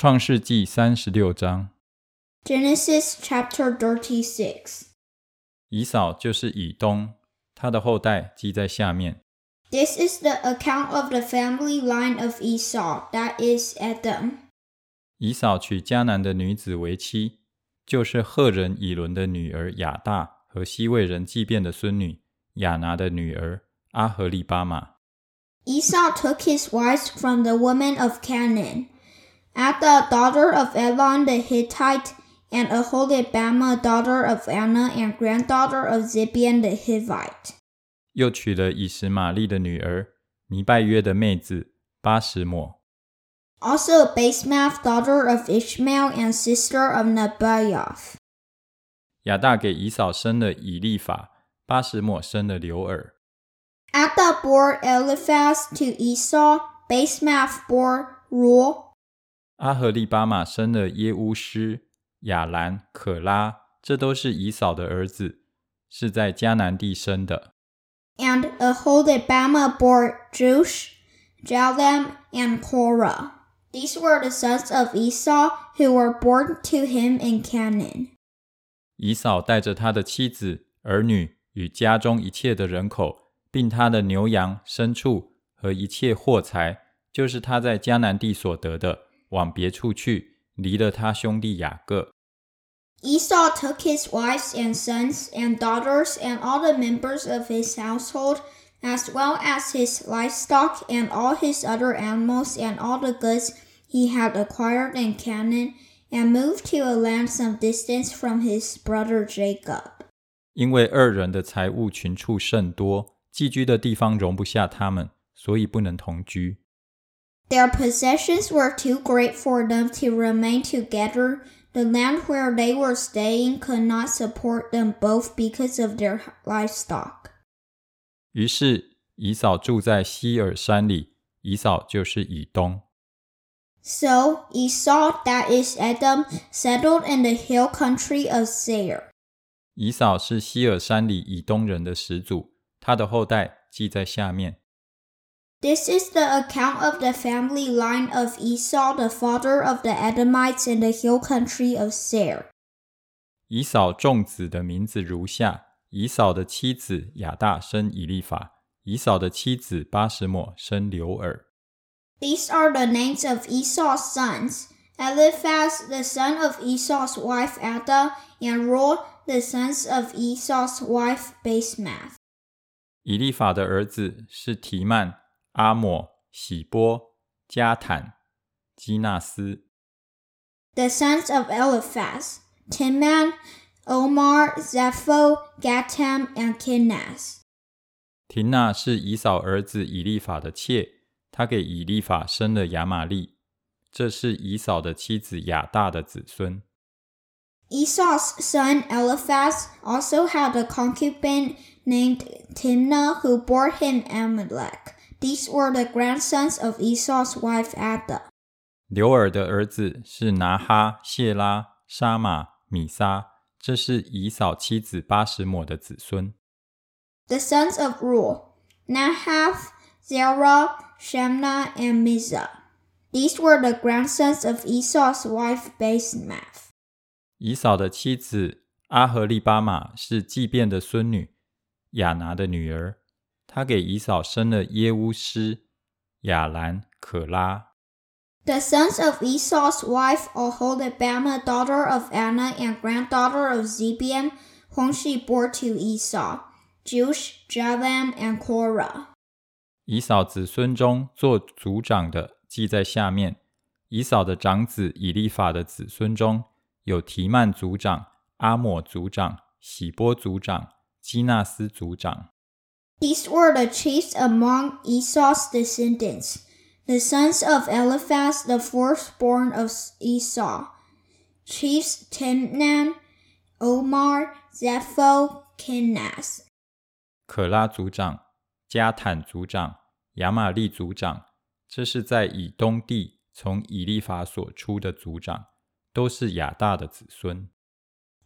创世纪三十六章，Genesis chapter Thirty Six） 以扫就是以东，他的后代记在下面。This is the account of the family line of Esau, that is Edom. 以扫娶迦南的女子为妻，就是赫人以伦的女儿雅大和西魏人祭便的孙女雅拿的女儿阿合利巴玛。Esau took his wives from the women of Canaan, Adah daughter of Elon the Hittite, and Aholibama, daughter of Anna and granddaughter of Zibeon the Hivite. 又娶了以实玛利的女儿尼拜约的妹子巴什抹。Also Basemath, daughter of Ishmael and sister of Nebaioth. 亚大给以扫生了以利法，巴什抹生了刘尔。Adah bore Eliphaz to Esau, Basemath bore Reuel, 阿合利巴玛生了耶乌斯、亚兰、可拉，这都是以扫的儿子，是在迦南地生的。 and Aholibama bore Jush, Jalem, and Korah. These were the sons of Esau who were born to him in Canaan. 以扫带着他的妻子、儿女与家中一切的人口，并他的牛羊、牲畜和一切货财，就是他在迦南地所得的， 往别处去，离了他兄弟雅各。 Esau took his wives and sons and daughters and all the members of his household, as well as his livestock and all his other animals and all the goods he had acquired in Canaan, and moved to a land some distance from his brother Jacob. 因为二人的财物群畜甚多，寄居的地方容不下他们，所以不能同居。 their possessions were too great for them to remain together. The land where they were staying could not support them both because of their livestock. 于是，以扫住在希尔山里，以扫就是以东。So Esau, that is Edom, settled in the hill country of Seir. 以扫是希尔山里以东人的始祖，他的后代记在下面。this is the account of the family line of Esau, the father of the Edomites in the hill country of Seir. 以扫众子的名字如下：以扫的妻子亚大生以利法，以扫的妻子巴什抹生刘尔。These are the names of Esau's sons: Eliphaz, the son of Esau's wife Adah, and Reuel the sons of Esau's wife Basemath. 以利法的儿子是提曼、阿抹、喜波、加坦、基纳斯。 The sons of Eliphaz Timman, Omar, Zepho, Gatam, and Kenaz. 廷娜是以扫儿子以利法的妾，她给以利法生了亚玛利，这是以扫的妻子亚大的子孙。 Esau's son Eliphaz also had a concubine named Timnah who bore him Amalek. These were the grandsons of Esau's wife Adah. 刘尔的儿子是拿哈、谢拉、沙玛、米撒，这是以扫妻子巴什抹的子孙。The sons of Reuel, Nahath, Zerah, Shemna, and Mizzah. These were the grandsons of Esau's wife Basemath. 以扫的妻子阿和利巴玛是祭便的孙女，亚拿的女儿。她给以扫生了耶乌斯、亚兰、可拉。The sons of Esau's wife Aholibama, daughter of Anna and granddaughter of Zibeon, whom she bore to Esau, Jush, Javam, and Korah. 以扫子孙中做族长的记在下面。以扫的长子以利法的子孙中有提曼族长、阿抹族长、喜波族长、基纳斯族长。These were the chiefs among Esau's descendants, the sons of Eliphaz, the firstborn of Esau. Chiefs Timnan, Omar, Zepho, Kenaz. 可拉族长、加坦族长、亚玛利族长，这是在以东地从以利法所出的族长，都是亚大的子孙。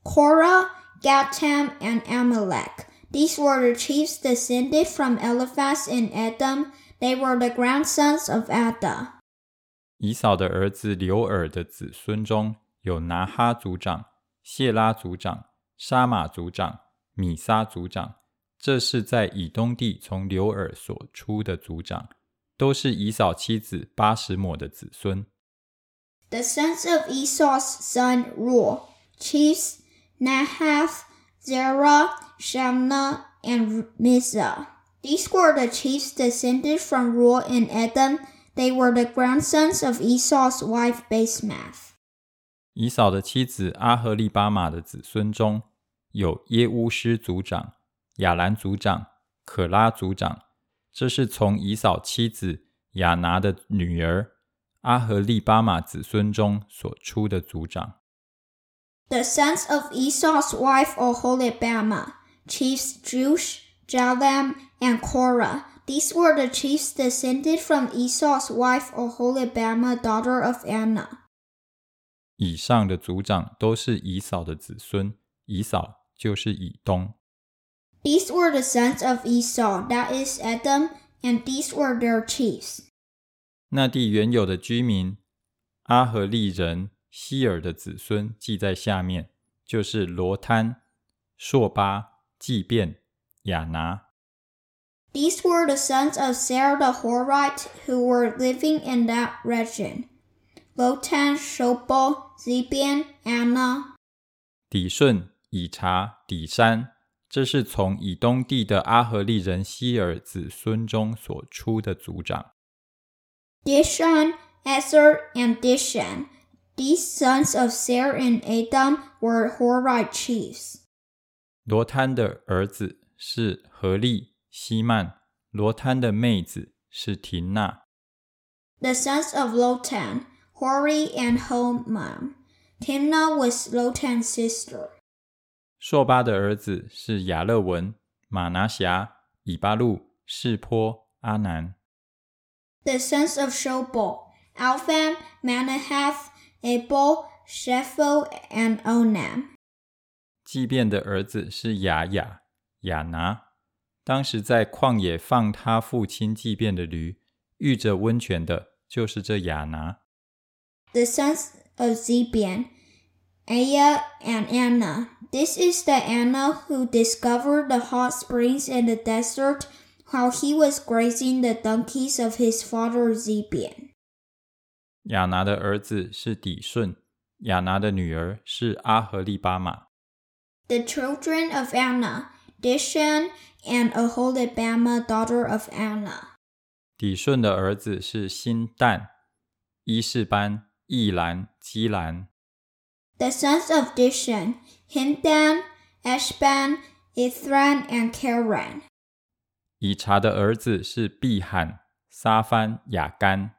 Korah, Gatam, and Amalek. These were the chiefs descended from Eliphaz and Edom. They were the grandsons of Adah. 以扫的儿子刘尔的子孙中有拿哈族长、谢拉族长、沙马族长、米沙族长。这是在以东地从刘尔所出的族长，都是以扫妻子巴什抹的子孙。The sons of Esau's son Reuel, chiefs Nahath. Zerah, Shamna, and Mizzah. These were the chiefs descended from Reuel and Edom. They were the grandsons of Esau's wife Basemath. 以扫的妻子阿和利巴马的子孙中有耶乌斯族长、亚兰族长、可拉族长，这是从以扫妻子亚拿的女儿阿和利巴马子孙中所出的族长。the sons of Esau's wife Oholibama, chiefs Jush, Jalam, and Korah. These were the chiefs descended from Esau's wife Oholibama, daughter of Anna. 以上的族长都是以扫的子孙，以扫就是以东。These were the sons of Esau, that is Edom, and these were their chiefs. 那地原有的居民，阿和利人、希尔的子孙记在下面，就是罗摊、朔巴、祭便、亚拿。These were the sons of Sarah the Horite who were living in that region. Lotan, Shobal, Zibian, Anna. 底顺、以查、底山，这是从以东地的阿和利人希尔子孙中所出的族长。Dishon, Ezer, and Dishan. These sons of Sarah and Adam were Horite chiefs. 罗摊的儿子是何利、希曼，罗摊的妹子是廷娜。 The sons of Lotan, Hori and Homam. Timnah was Lotan's sister. 朔巴的儿子是亚勒文、马拿辖、以巴路、示波、阿南。 The sons of Shobal, Alpham, Manahath, Abel, Shephel, and Onam。祭便的儿子是雅雅、雅拿，当时在旷野放他父亲祭便的驴，遇着温泉的，就是这雅拿。The sons of Zibeon, Aya and Anna. This is the Anna who discovered the hot springs in the desert while he was grazing the donkeys of his father Zibeon. 亚拿的儿子是底顺，亚拿的女儿是阿和利巴马。The children of Anna, Dishan and Aholibamah, daughter of Anna. 底顺的儿子是辛旦、伊士班、易兰、基兰。The sons of Dishan, Hindan, Eshban, Ithran, and Karan. 以查的儿子是毕罕、撒番、雅干。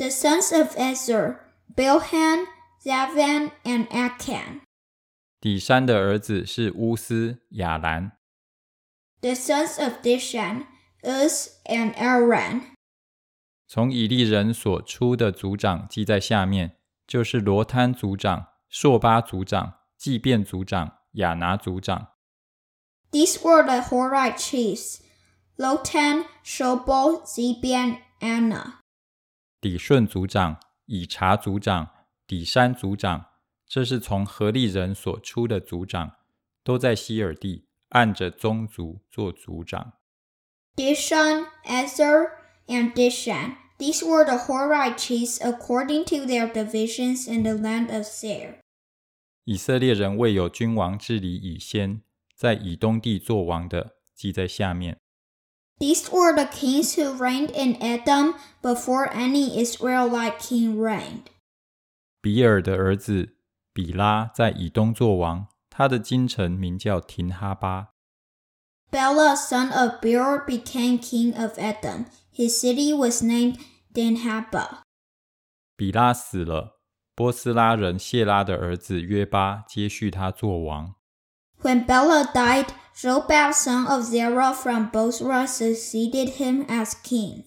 The sons of Ezer, Bilhan, Zavan, and Achan. 底山的儿子是乌斯、亚兰。The sons of Dishan, Uz and Aran. these were the Horite chiefs: Lotan, Shobal, Zibeon, Anna. 底顺族长、以查族长、底山族长，这是从何利人所出的族长，都在希尔地按着宗族做族长。 Dishan, Ezer, and Dishan. These were the Horite chiefs according to their divisions in the land of Seir. 以色列人未有君王治理以先，在以东地做王的，记在下面。 These were the kings who reigned in Edom before any Israelite king reigned. 比尔的儿子比拉在以东作王，他的京城名叫廷哈巴。 Bela, son of Beor, became king of Edom. His city was named Dinhabah. 比拉死了，波斯拉人谢拉的儿子约巴接续他做王。 When Bela died, Jobab son of Zerah from Bozrah succeeded him as king.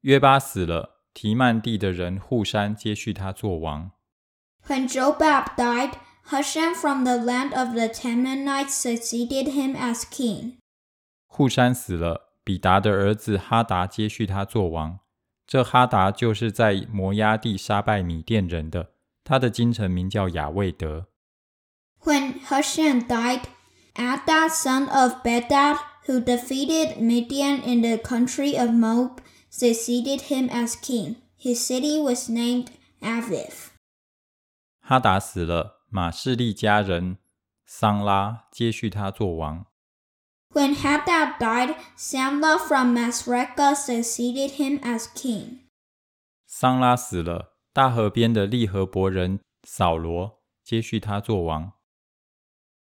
约巴死了，提曼地的人护山接续他做王。When Jobab died, Husham from the land of the Temanites succeeded him as king. When Husham died, Hadad, son of Bedad, who defeated Midian in the country of Moab, succeeded him as king. His city was named Avith. 哈达死了，马士利家人桑拉接续他做王。When Hadad died, Samla from Masrekah succeeded him as king. 桑拉死了，大河边的利和伯人扫罗接续他做王。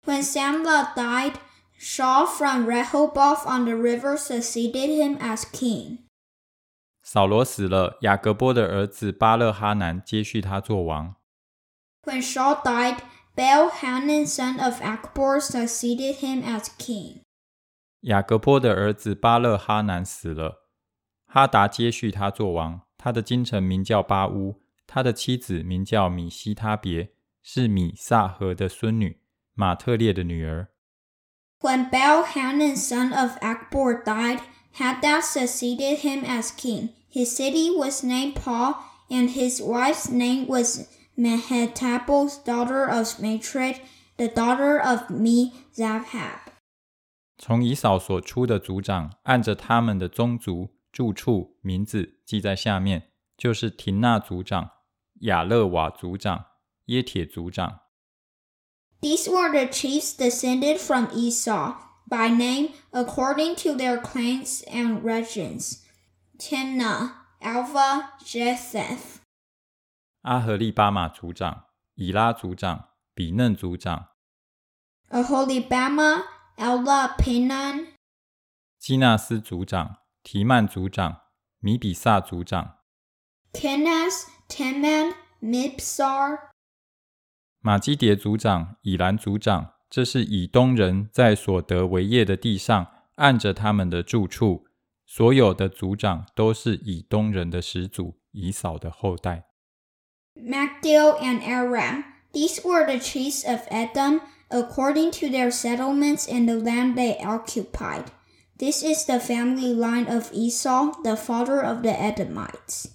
When Samlah died, Shaul from Rehoboth on the river succeeded him as king. 扫罗死了，雅各波的儿子巴勒哈南接续他做王。 When Shaul died, Baal Hanan son of Akbor succeeded him as king. 雅各波的儿子巴勒哈南死了，哈达接续他做王。他的京城名叫巴乌，他的妻子名叫米西他别，是米萨和的孙女， when Baal Hanan, son of Akbor, died, Hadad succeeded him as king. His city was named Paul, and his wife's name was Mehetabel's daughter of Matred, the daughter of Mezahab. 从以扫所出的族长，按着他们的宗族、住处、名字记在下面，就是廷纳族长、亚勒瓦族长、耶铁族长、these were the chiefs descended from Esau, by name, according to their clans and regions. Timnah, Alpha, Jetheth. 阿和利巴马族长、以拉族长、比嫩族长、Aholibama, Ella, Penan, 基纳斯族长、提曼族长、米比萨族长、Kenaz, Teman, Mibzar, 马基迭族长、以兰族长，这是以东人在所得为业的地上，按着他们的住处，所有的族长都是以东人的始祖以扫的后代。Magdiel and Aram, these were the chiefs of Edom according to their settlements and the land they occupied. This is the family line of Esau, the father of the Edomites.